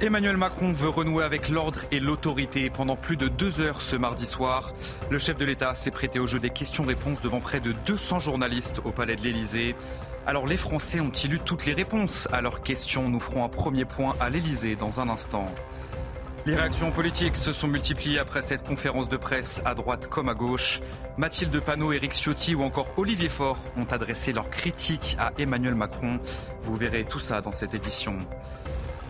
Emmanuel Macron veut renouer avec l'ordre et l'autorité pendant plus de deux heures ce mardi soir. Le chef de l'État s'est prêté au jeu des questions-réponses devant près de 200 journalistes au Palais de l'Élysée. Alors les Français ont-ils eu toutes les réponses à leurs questions? Nous ferons un premier point à l'Élysée dans un instant. Les réactions politiques se sont multipliées après cette conférence de presse à droite comme à gauche. Mathilde Panot, Éric Ciotti ou encore Olivier Faure ont adressé leurs critiques à Emmanuel Macron. Vous verrez tout ça dans cette édition.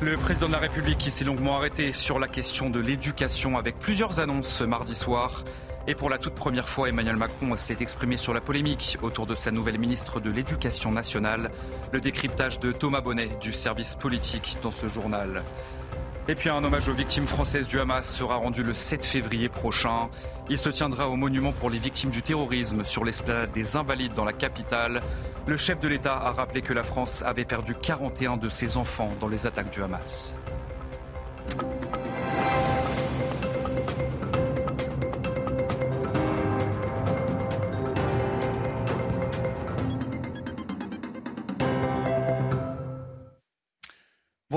Le président de la République s'est longuement arrêté sur la question de l'éducation avec plusieurs annonces ce mardi soir. Et pour la toute première fois, Emmanuel Macron s'est exprimé sur la polémique autour de sa nouvelle ministre de l'Éducation nationale. Le décryptage de Thomas Bonnet du service politique dans ce journal. Et puis un hommage aux victimes françaises du Hamas sera rendu le 7 février prochain. Il se tiendra au monument pour les victimes du terrorisme sur l'esplanade des Invalides dans la capitale. Le chef de l'État a rappelé que la France avait perdu 41 de ses enfants dans les attaques du Hamas.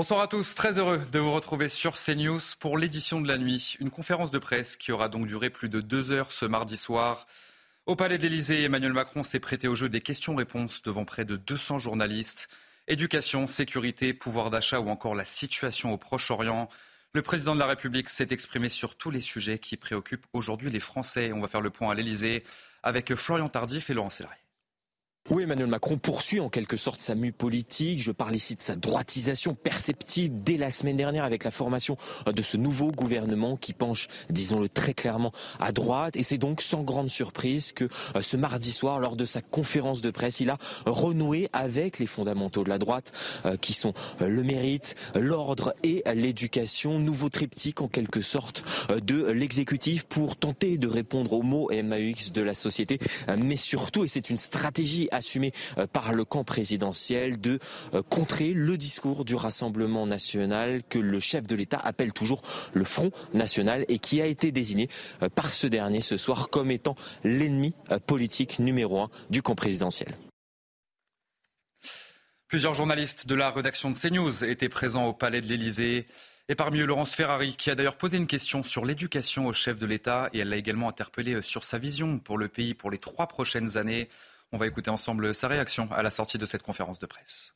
Bonsoir à tous, très heureux de vous retrouver sur CNews pour l'édition de la nuit. Une conférence de presse qui aura donc duré plus de deux heures ce mardi soir. Au Palais de l'Élysée, Emmanuel Macron s'est prêté au jeu des questions-réponses devant près de 200 journalistes. Éducation, sécurité, pouvoir d'achat ou encore la situation au Proche-Orient. Le président de la République s'est exprimé sur tous les sujets qui préoccupent aujourd'hui les Français. On va faire le point à l'Élysée avec Florian Tardif et Laurent Sélarié. Oui, Emmanuel Macron poursuit en quelque sorte sa mue politique. Je parle ici de sa droitisation perceptible dès la semaine dernière avec la formation de ce nouveau gouvernement qui penche, disons-le très clairement, à droite. Et c'est donc sans grande surprise que euh, ce mardi soir, lors de sa conférence de presse, il a renoué avec les fondamentaux de la droite euh, qui sont euh, le mérite, l'ordre et l'éducation. Nouveau triptyque en quelque sorte de l'exécutif pour tenter de répondre aux mots MAX de la société. Mais surtout, et c'est une stratégie assumé euh, par le camp présidentiel de euh, contrer le discours du Rassemblement national que le chef de l'État appelle toujours le Front national et qui a été désigné euh, par ce dernier ce soir comme étant l'ennemi politique numéro un du camp présidentiel. Plusieurs journalistes de la rédaction de CNews étaient présents au palais de l'Élysée. Et parmi eux, Laurence Ferrari, qui a d'ailleurs posé une question sur l'éducation au chef de l'État et elle l'a également interpellé sur sa vision pour le pays pour les trois prochaines années. On va écouter ensemble sa réaction à la sortie de cette conférence de presse.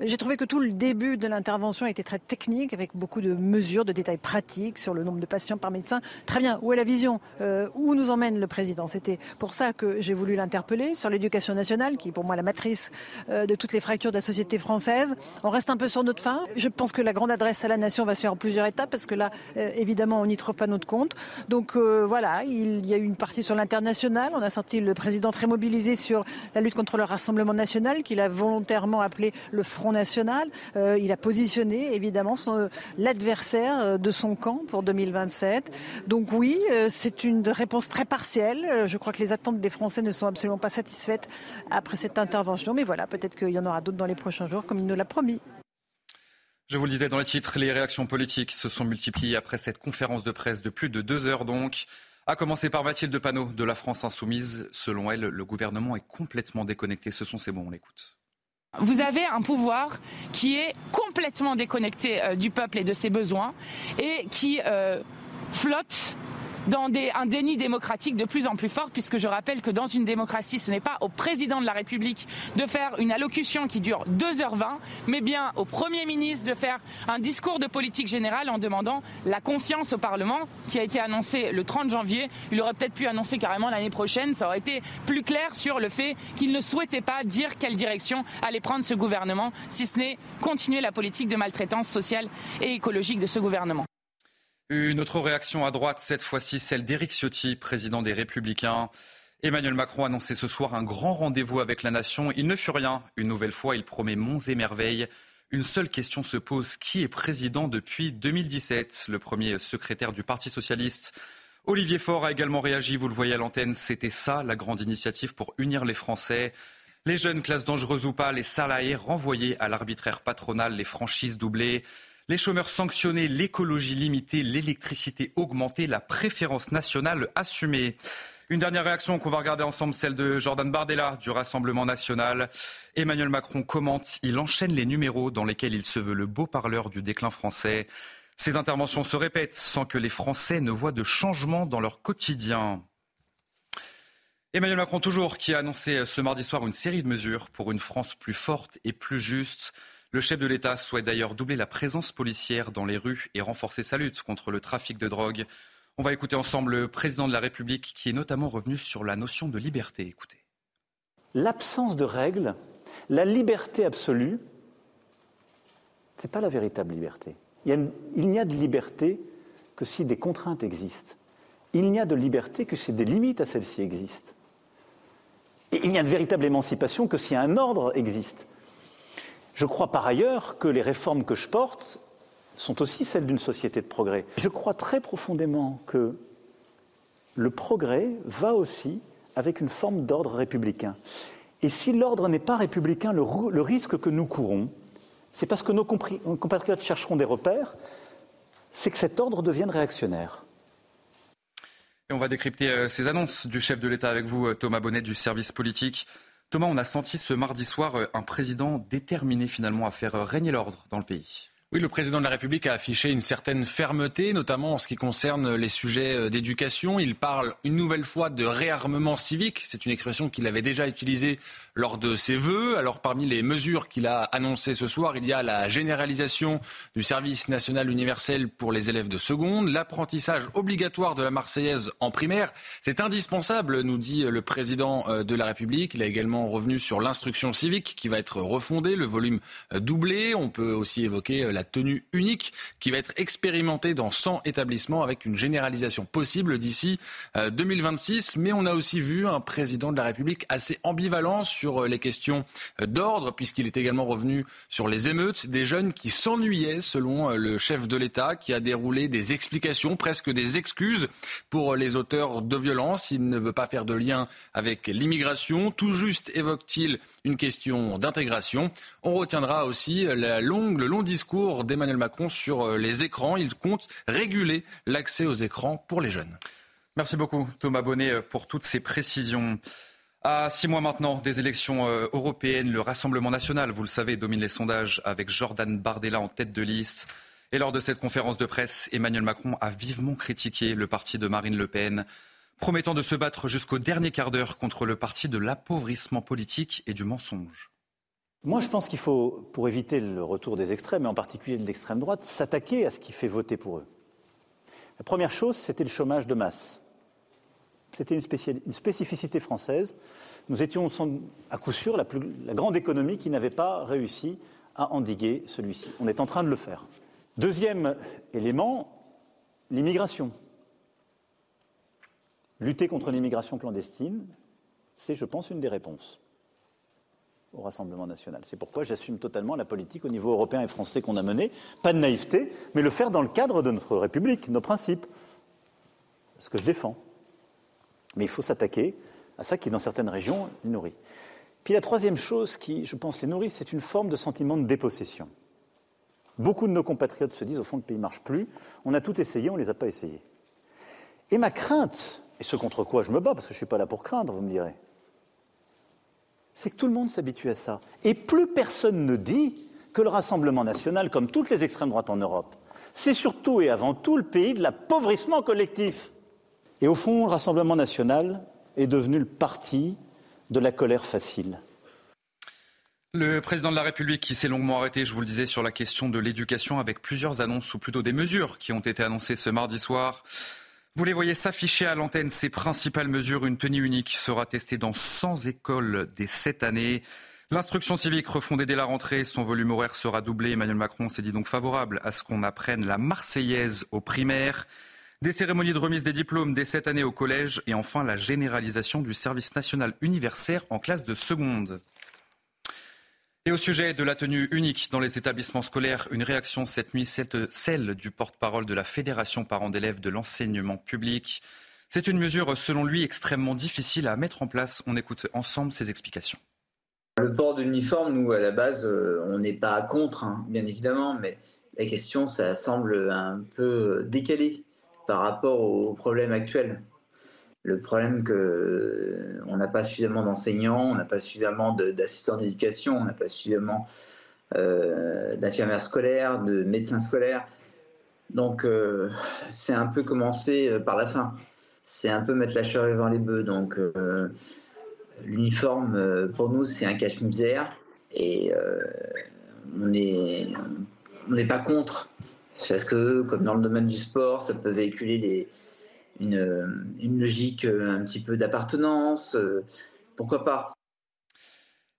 J'ai trouvé que tout le début de l'intervention était très technique, avec beaucoup de mesures, de détails pratiques sur le nombre de patients par médecin. Très bien, où est la vision euh, Où nous emmène le président? C'était pour ça que j'ai voulu l'interpeller sur l'éducation nationale, qui est pour moi la matrice euh, de toutes les fractures de la société française. On reste un peu sur notre fin. Je pense que la grande adresse à la nation va se faire en plusieurs étapes, parce que là, euh, évidemment, on n'y trouve pas notre compte. Donc voilà, il y a eu une partie sur l'international. On a senti le président très mobilisé sur la lutte contre le Rassemblement national, qu'il a volontairement appelé le Front National. Euh, il a positionné évidemment l'adversaire euh, de son camp pour 2027. Donc oui, euh, c'est une réponse très partielle. Je crois que les attentes des Français ne sont absolument pas satisfaites après cette intervention. Mais voilà, peut-être qu'il y en aura d'autres dans les prochains jours, comme il nous l'a promis. Je vous le disais dans le titre, les réactions politiques se sont multipliées après cette conférence de presse de plus de deux heures donc. À commencer par Mathilde Panot de la France Insoumise. Selon elle, le gouvernement est complètement déconnecté. Ce sont ses mots, on l'écoute. Vous avez un pouvoir qui est complètement déconnecté euh, du peuple et de ses besoins et qui euh, flotte dans un déni démocratique de plus en plus fort, puisque je rappelle que dans une démocratie, ce n'est pas au président de la République de faire une allocution qui dure 2h20, mais bien au Premier ministre de faire un discours de politique générale en demandant la confiance au Parlement, qui a été annoncé le 30 janvier. Il aurait peut-être pu annoncer carrément l'année prochaine, ça aurait été plus clair sur le fait qu'il ne souhaitait pas dire quelle direction allait prendre ce gouvernement, si ce n'est continuer la politique de maltraitance sociale et écologique de ce gouvernement. Une autre réaction à droite, cette fois-ci celle d'Éric Ciotti, président des Républicains. Emmanuel Macron a annoncé ce soir un grand rendez-vous avec la nation. Il ne fut rien. Une nouvelle fois, il promet monts et merveilles. Une seule question se pose. Qui est président depuis 2017 Le premier secrétaire du Parti socialiste, Olivier Faure, a également réagi. Vous le voyez à l'antenne. C'était ça, la grande initiative pour unir les Français. Les jeunes, classes dangereuses ou pas, les salariés renvoyés à l'arbitraire patronal, les franchises doublées. Les chômeurs sanctionnés, l'écologie limitée, l'électricité augmentée, la préférence nationale assumée. Une dernière réaction qu'on va regarder ensemble, celle de Jordan Bardella du Rassemblement national. Emmanuel Macron commente, il enchaîne les numéros dans lesquels il se veut le beau parleur du déclin français. Ces interventions se répètent sans que les Français ne voient de changement dans leur quotidien. Emmanuel Macron toujours qui a annoncé ce mardi soir une série de mesures pour une France plus forte et plus juste. Le chef de l'État souhaite d'ailleurs doubler la présence policière dans les rues et renforcer sa lutte contre le trafic de drogue. On va écouter ensemble le président de la République qui est notamment revenu sur la notion de liberté. Écoutez. L'absence de règles, la liberté absolue, ce n'est pas la véritable liberté. Il n'y a de liberté que si des contraintes existent. Il n'y a de liberté que si des limites à celles-ci existent. Et il n'y a de véritable émancipation que si un ordre existe. Je crois par ailleurs que les réformes que je porte sont aussi celles d'une société de progrès. Je crois très profondément que le progrès va aussi avec une forme d'ordre républicain. Et si l'ordre n'est pas républicain, le, risque que nous courons, c'est parce que nos compatriotes chercheront des repères, c'est que cet ordre devienne réactionnaire. On va décrypter euh, ces annonces du chef de l'État avec vous, euh, Thomas Bonnet, du service politique. Thomas, on a senti ce mardi soir euh, un président déterminé finalement à faire régner l'ordre dans le pays. Oui, le président de la République a affiché une certaine fermeté, notamment en ce qui concerne les sujets euh, d'éducation. Il parle une nouvelle fois de réarmement civique. C'est une expression qu'il avait déjà utilisée lors de ses vœux. Alors, parmi les mesures qu'il a annoncées ce soir, il y a la généralisation du service national universel pour les élèves de seconde, l'apprentissage obligatoire de la Marseillaise en primaire. C'est indispensable, nous dit le président euh, de la République. Il a également revenu sur l'instruction civique qui va être refondée, le volume euh, doublé. On peut aussi évoquer la tenue unique qui va être expérimentée dans 100 établissements avec une généralisation possible d'ici 2026. Euh, Mais on a aussi vu un président de la République assez ambivalent euh, les questions euh, d'ordre puisqu'il est également revenu sur les émeutes des jeunes qui s'ennuyaient selon le chef de l'État qui a déroulé des explications, presque des excuses pour les auteurs de violences. Il ne veut pas faire de lien avec l'immigration. Tout juste évoque-t-il une question d'intégration. On retiendra aussi le long discours d'Emmanuel Macron sur euh, les écrans. Il compte réguler l'accès aux écrans pour les jeunes. Merci beaucoup Thomas Bonnet euh, pour toutes ces précisions. À six mois maintenant des élections euh, européennes, le Rassemblement national, vous le savez, domine les sondages avec Jordan Bardella en tête de liste. Et lors de cette conférence de presse, Emmanuel Macron a vivement critiqué le parti de Marine Le Pen, promettant de se battre jusqu'au dernier quart d'heure contre le parti de l'appauvrissement politique et du mensonge. Moi, je pense qu'il faut, pour éviter le retour des extrêmes, et en particulier de l'extrême droite, s'attaquer à ce qui fait voter pour eux. La première chose, c'était le chômage de masse. C'était une, spécificité française. Nous étions à coup sûr la, la grande économie qui n'avait pas réussi à endiguer celui-ci. On est en train de le faire. Deuxième élément, l'immigration. Lutter contre l'immigration clandestine, c'est, je pense, une des réponses au Rassemblement national. C'est pourquoi j'assume totalement la politique au niveau européen et français qu'on a menée. Pas de naïveté, mais le faire dans le cadre de notre République, nos principes. Ce que je défends. Mais il faut s'attaquer à ça qui, dans certaines régions, les nourrit. Puis la troisième chose qui, je pense, les nourrit, c'est une forme de sentiment de dépossession. Beaucoup de nos compatriotes se disent, au fond, le pays ne marche plus. On a tout essayé, on ne les a pas essayés. Et ma crainte, et ce contre quoi je me bats, parce que je ne suis pas là pour craindre, vous me direz, c'est que tout le monde s'habitue à ça. Et plus personne ne dit que le Rassemblement national, comme toutes les extrêmes droites en Europe, c'est surtout et avant tout le pays de l'appauvrissement collectif. Et au fond, le Rassemblement national est devenu le parti de la colère facile. Le président de la République qui s'est longuement arrêté, je vous le disais, sur la question de l'éducation avec plusieurs annonces, ou plutôt des mesures qui ont été annoncées ce mardi soir. Vous les voyez s'afficher à l'antenne, ces principales mesures. Une tenue unique sera testée dans 100 écoles dès cette année. L'instruction civique refondée dès la rentrée, son volume horaire sera doublé. Emmanuel Macron s'est dit donc favorable à ce qu'on apprenne la Marseillaise aux primaires. Des cérémonies de remise des diplômes dès cette année au collège et enfin la généralisation du service national universel en classe de seconde. Et au sujet de la tenue unique dans les établissements scolaires, une réaction cette nuit, celle du porte-parole de la Fédération parents d'élèves de l'enseignement public. C'est une mesure, selon lui, extrêmement difficile à mettre en place. On écoute ensemble ses explications. Le port de l'uniforme, nous, à la base, euh, on n'est pas contre, hein, bien évidemment, mais la question, ça semble un peu décalé par rapport aux problèmes actuels. le problème que on n'a pas suffisamment d'enseignants, on n'a pas suffisamment d'assistants d'éducation, on n'a pas suffisamment euh, d'infirmières scolaires, de médecins scolaires. Donc euh, c'est un peu commencer euh, par la fin. C'est un peu mettre la charrue devant les bœufs. Donc l'uniforme pour nous c'est un cache-misère et on n'est pas contre parce que comme dans le domaine du sport, ça peut véhiculer des, une, une logique un petit peu d'appartenance. pourquoi pas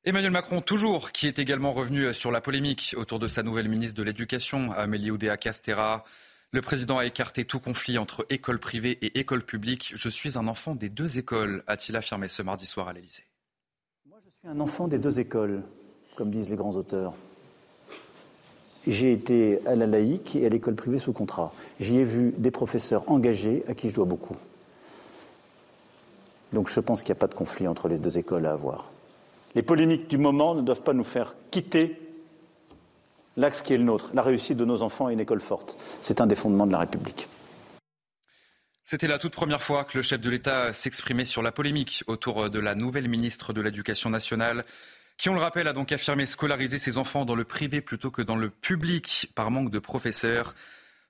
Emmanuel Macron, toujours, qui est également revenu sur la polémique autour de sa nouvelle ministre de l'Éducation, Amélie Oudéa-Castéra. Le président a écarté tout conflit entre école privée et école publique. Je suis un enfant des deux écoles, a-t-il affirmé ce mardi soir à l'Élysée. Moi, je suis un enfant des deux écoles, comme disent les grands auteurs. J'ai été à la laïque et à l'école privée sous contrat. J'y ai vu des professeurs engagés à qui je dois beaucoup. Donc je pense qu'il n'y a pas de conflit entre les deux écoles à avoir. Les polémiques du moment ne doivent pas nous faire quitter l'axe qui est le nôtre, la réussite de nos enfants et une école forte. C'est un des fondements de la République. C'était la toute première fois que le chef de l'État s'exprimait sur la polémique autour de la nouvelle ministre de l'Éducation nationale, qui, on le rappelle, a donc affirmé scolariser ses enfants dans le privé plutôt que dans le public par manque de professeurs.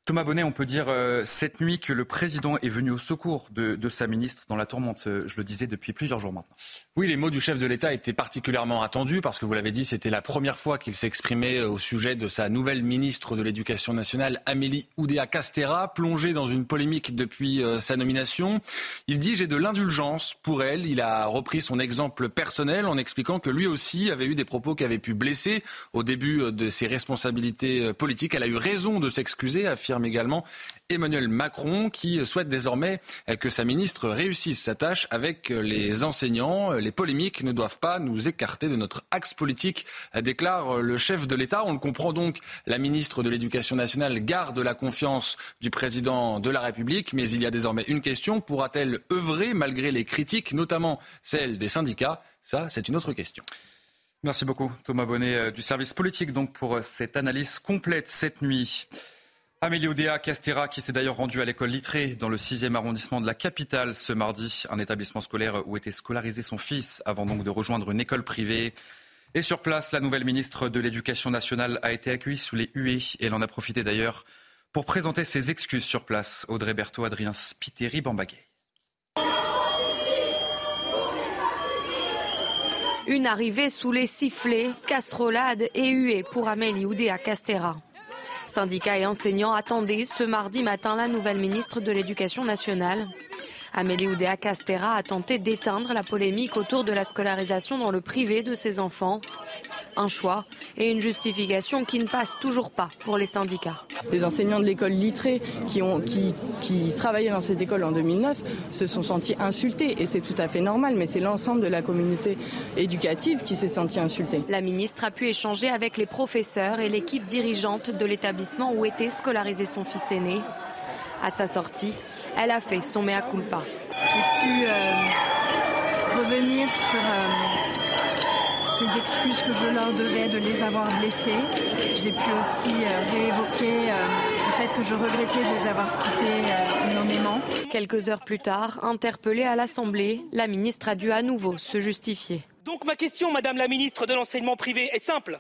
Thomas Bonnet, on peut dire euh, cette nuit que le président est venu au secours de, sa ministre dans la tourmente, euh, je le disais depuis plusieurs jours maintenant. Oui, les mots du chef de l'État étaient particulièrement attendus parce que vous l'avez dit, c'était la première fois qu'il s'exprimait au sujet de sa nouvelle ministre de l'Éducation nationale, Amélie Oudéa-Castera, plongée dans une polémique depuis euh, sa nomination. Il dit j'ai de l'indulgence pour elle. Il a repris son exemple personnel en expliquant que lui aussi avait eu des propos qui avaient pu blesser au début de ses responsabilités politiques. Elle a eu raison de s'excuser, affirme également Emmanuel Macron qui souhaite désormais que sa ministre réussisse sa tâche avec les enseignants. Les polémiques ne doivent pas nous écarter de notre axe politique, déclare le chef de l'État. On le comprend donc, la ministre de l'Éducation nationale garde la confiance du président de la République, mais il y a désormais une question. Pourra-t-elle œuvrer malgré les critiques, notamment celles des syndicats? Ça, c'est une autre question. Merci beaucoup Thomas Bonnet euh, du service politique donc pour euh, cette analyse complète cette nuit. Amélie Oudéa Castera, qui s'est d'ailleurs rendue à l'école Littré dans le 6e arrondissement de la capitale ce mardi, un établissement scolaire où était scolarisé son fils avant donc de rejoindre une école privée. Et sur place, la nouvelle ministre de l'Éducation nationale a été accueillie sous les huées et elle en a profité d'ailleurs pour présenter ses excuses sur place. Audrey Berthaud, Adrien Spiteri, Bambagay. Une arrivée sous les sifflets, casserolades et huées pour Amélie Oudéa Castera. Syndicats et enseignants attendaient ce mardi matin la nouvelle ministre de l'Éducation nationale. Amélie Oudéa Castera a tenté d'éteindre la polémique autour de la scolarisation dans le privé de ses enfants un choix et une justification qui ne passe toujours pas pour les syndicats. Les enseignants de l'école Littré qui, ont, qui, qui travaillaient dans cette école en 2009 se sont sentis insultés et c'est tout à fait normal, mais c'est l'ensemble de la communauté éducative qui s'est sentie insultée. La ministre a pu échanger avec les professeurs et l'équipe dirigeante de l'établissement où était scolarisé son fils aîné. À sa sortie, elle a fait son mea culpa. J'ai pu euh, revenir sur euh, ces excuses que je leur devais de les avoir blessés. J'ai pu aussi euh, réévoquer euh, le fait que je regrettais de les avoir cités euh, énormément. Quelques heures plus tard, interpellée à l'Assemblée, la ministre a dû à nouveau se justifier. Donc ma question, Madame la ministre de l'enseignement privé, est simple.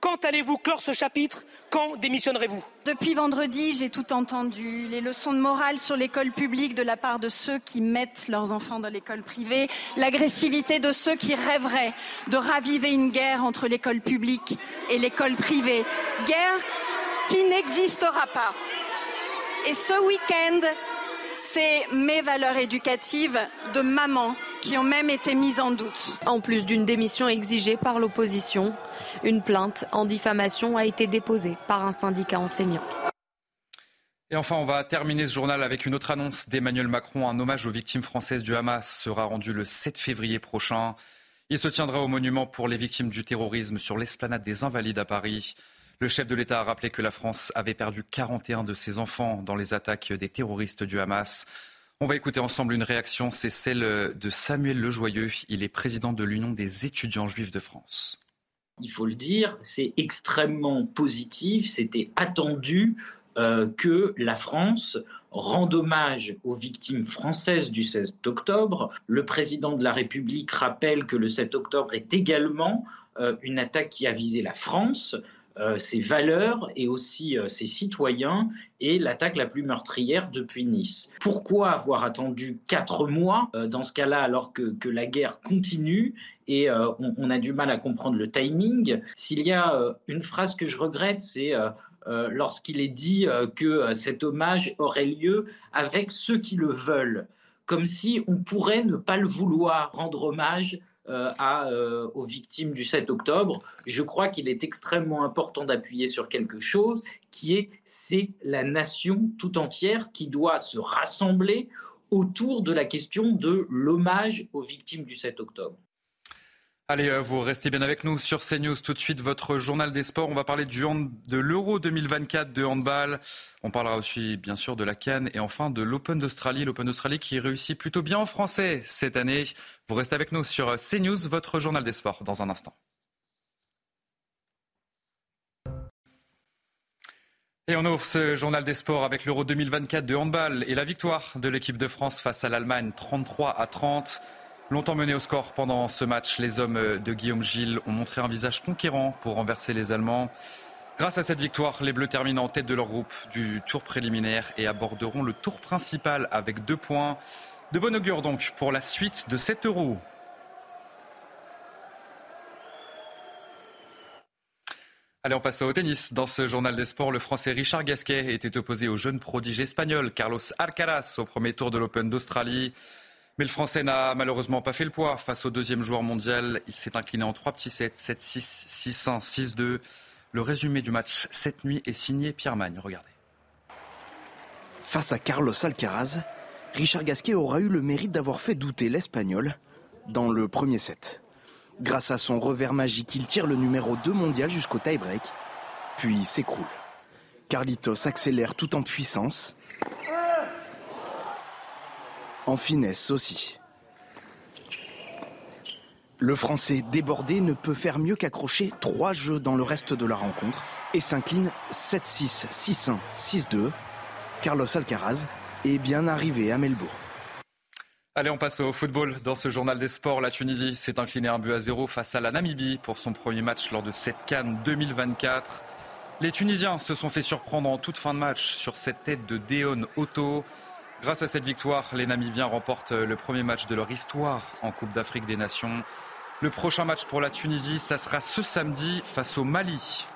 Quand allez-vous clore ce chapitre? Quand démissionnerez-vous? Depuis vendredi, j'ai tout entendu. Les leçons de morale sur l'école publique de la part de ceux qui mettent leurs enfants dans l'école privée, l'agressivité de ceux qui rêveraient de raviver une guerre entre l'école publique et l'école privée. Guerre qui n'existera pas. Et ce week-end, c'est mes valeurs éducatives de maman qui ont même été mises en doute. En plus d'une démission exigée par l'opposition, une plainte en diffamation a été déposée par un syndicat enseignant. Et enfin, on va terminer ce journal avec une autre annonce d'Emmanuel Macron. Un hommage aux victimes françaises du Hamas sera rendu le 7 février prochain. Il se tiendra au monument pour les victimes du terrorisme sur l'esplanade des Invalides à Paris. Le chef de l'État a rappelé que la France avait perdu 41 de ses enfants dans les attaques des terroristes du Hamas. On va écouter ensemble une réaction, c'est celle de Samuel Lejoyeux. Il est président de l'Union des étudiants juifs de France il faut le dire, c'est extrêmement positif, c'était attendu euh, que la France rend hommage aux victimes françaises du 16 octobre. Le président de la République rappelle que le 7 octobre est également euh, une attaque qui a visé la France. Euh, ses valeurs et aussi euh, ses citoyens et l'attaque la plus meurtrière depuis Nice. Pourquoi avoir attendu quatre mois euh, dans ce cas-là alors que, la guerre continue et on, a du mal à comprendre le timing? S'il y a une phrase que je regrette, c'est lorsqu'il est dit que cet hommage aurait lieu avec ceux qui le veulent, comme si on pourrait ne pas le vouloir, rendre hommage euh, euh, aux victimes du 7 octobre. Je crois qu'il est extrêmement important d'appuyer sur quelque chose qui est c'est la nation tout entière qui doit se rassembler autour de la question de l'hommage aux victimes du 7 octobre. Allez, euh, vous restez bien avec nous sur CNews. Tout de suite, votre journal des sports. On va parler du hand, de l'Euro 2024 de handball. On parlera aussi, bien sûr, de la Cannes et enfin de l'Open d'Australie. L'Open d'Australie qui réussit plutôt bien en français cette année. Vous restez avec nous sur CNews, votre journal des sports, dans un instant. Et on ouvre ce journal des sports avec l'Euro 2024 de handball et la victoire de l'équipe de France face à l'Allemagne 33 à 30. Longtemps mené au score pendant ce match, les hommes de Guillaume Gilles ont montré un visage conquérant pour renverser les Allemands. Grâce à cette victoire, les Bleus terminent en tête de leur groupe du tour préliminaire et aborderont le tour principal avec deux points. De bon augure donc pour la suite de cet euro. Allez, on passe au tennis. Dans ce journal des sports, le Français Richard Gasquet était opposé au jeune prodige espagnol Carlos Alcaraz au premier tour de l'Open d'Australie. Mais le Français n'a malheureusement pas fait le poids face au deuxième joueur mondial. Il s'est incliné en trois petits sets, 7-6, 6-1, 6-2. Le résumé du match cette nuit est signé Pierre Magne. Regardez. Face à Carlos Alcaraz, Richard Gasquet aura eu le mérite d'avoir fait douter l'Espagnol dans le premier set. Grâce à son revers magique, il tire le numéro 2 mondial jusqu'au tie-break, puis s'écroule. Carlitos accélère tout en puissance en finesse aussi. Le Français débordé ne peut faire mieux qu'accrocher trois jeux dans le reste de la rencontre et s'incline 7-6, 6-1, 6-2. Carlos Alcaraz est bien arrivé à Melbourne. Allez, on passe au football. Dans ce journal des sports, la Tunisie s'est inclinée un but à zéro face à la Namibie pour son premier match lors de cette Cannes 2024. Les Tunisiens se sont fait surprendre en toute fin de match sur cette tête de Deon Otto. Grâce à cette victoire, les Namibiens remportent le premier match de leur histoire en Coupe d'Afrique des Nations. Le prochain match pour la Tunisie, ça sera ce samedi face au Mali.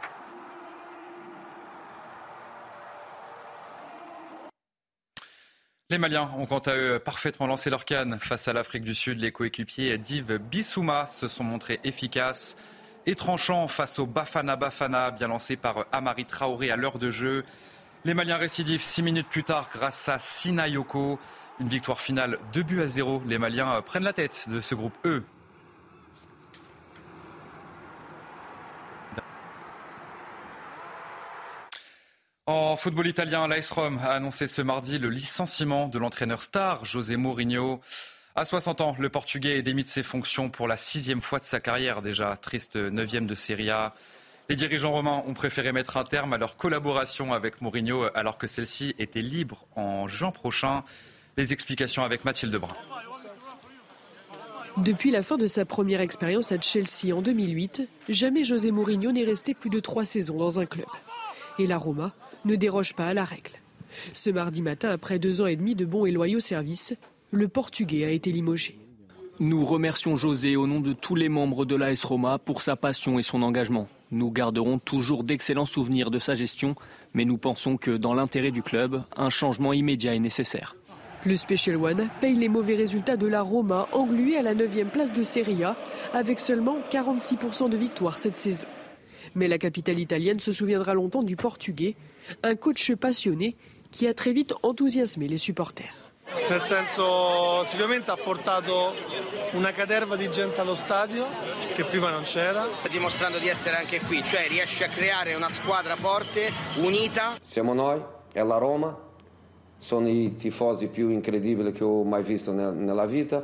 Les Maliens ont quant à eux parfaitement lancé leur canne face à l'Afrique du Sud. Les coéquipiers d'Yves Bissouma se sont montrés efficaces et tranchants face au Bafana Bafana, bien lancé par Amari Traoré à l'heure de jeu. Les Maliens récidivent six minutes plus tard grâce à Sinayoko. Une victoire finale 2 buts à 0. Les Maliens prennent la tête de ce groupe E. En football italien, l'AS Rome a annoncé ce mardi le licenciement de l'entraîneur star José Mourinho. À 60 ans, le Portugais démis de ses fonctions pour la sixième fois de sa carrière déjà. Triste neuvième de Serie A. Les dirigeants romains ont préféré mettre un terme à leur collaboration avec Mourinho alors que celle-ci était libre en juin prochain. Les explications avec Mathilde Brun. Depuis la fin de sa première expérience à Chelsea en 2008, jamais José Mourinho n'est resté plus de trois saisons dans un club. Et la Roma ne déroge pas à la règle. Ce mardi matin, après deux ans et demi de bons et loyaux services, le Portugais a été limogé. Nous remercions José au nom de tous les membres de l'AS Roma pour sa passion et son engagement. Nous garderons toujours d'excellents souvenirs de sa gestion, mais nous pensons que dans l'intérêt du club, un changement immédiat est nécessaire. Le Special One paye les mauvais résultats de la Roma, engluée à la 9e place de Serie A, avec seulement 46% de victoires cette saison. Mais la capitale italienne se souviendra longtemps du Portugais, un coach passionné qui a très vite enthousiasmé les supporters. Nel senso sicuramente ha portato una caterva di gente allo stadio che prima non c'era. Dimostrando di essere anche qui, cioè riesce a creare una squadra forte, unita. Siamo noi, è la Roma, sono i tifosi più incredibili che ho mai visto nella vita.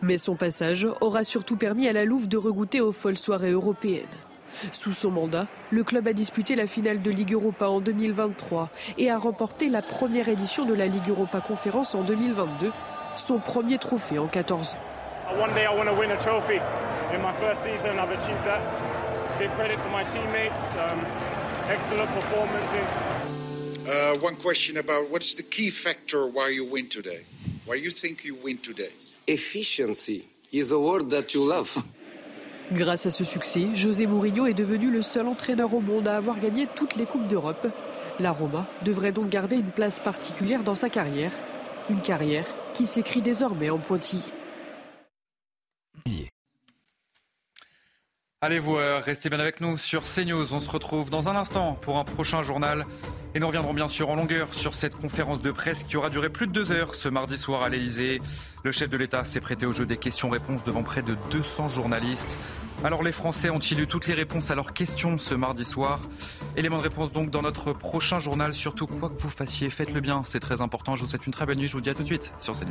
Mais son passage aura surtout permis à la Louve de regoûter aux folles soirées européennes. Sous son mandat, le club a disputé la finale de Ligue Europa en 2023 et a remporté la première édition de la Ligue Europa Conférence en 2022, son premier trophée en 14 ans. One day I want to win a trophy. In my first season, I've achieved that. Give credit to my teammates. Um, excellent performances. Uh, one question about what's the key factor why you win today? Why you think you win today? Efficiency is a word that you love. Grâce à ce succès, José Mourinho est devenu le seul entraîneur au monde à avoir gagné toutes les Coupes d'Europe. La Roma devrait donc garder une place particulière dans sa carrière, une carrière qui s'écrit désormais en pointillé. Allez vous, euh, restez bien avec nous sur CNews. On se retrouve dans un instant pour un prochain journal. Et nous reviendrons bien sûr en longueur sur cette conférence de presse qui aura duré plus de deux heures ce mardi soir à l'Elysée. Le chef de l'État s'est prêté au jeu des questions-réponses devant près de 200 journalistes. Alors les Français ont-ils eu toutes les réponses à leurs questions ce mardi soir? Élément de réponse donc dans notre prochain journal. Surtout quoi que vous fassiez, faites-le bien. C'est très important. Je vous souhaite une très belle nuit. Je vous dis à tout de suite sur CNews.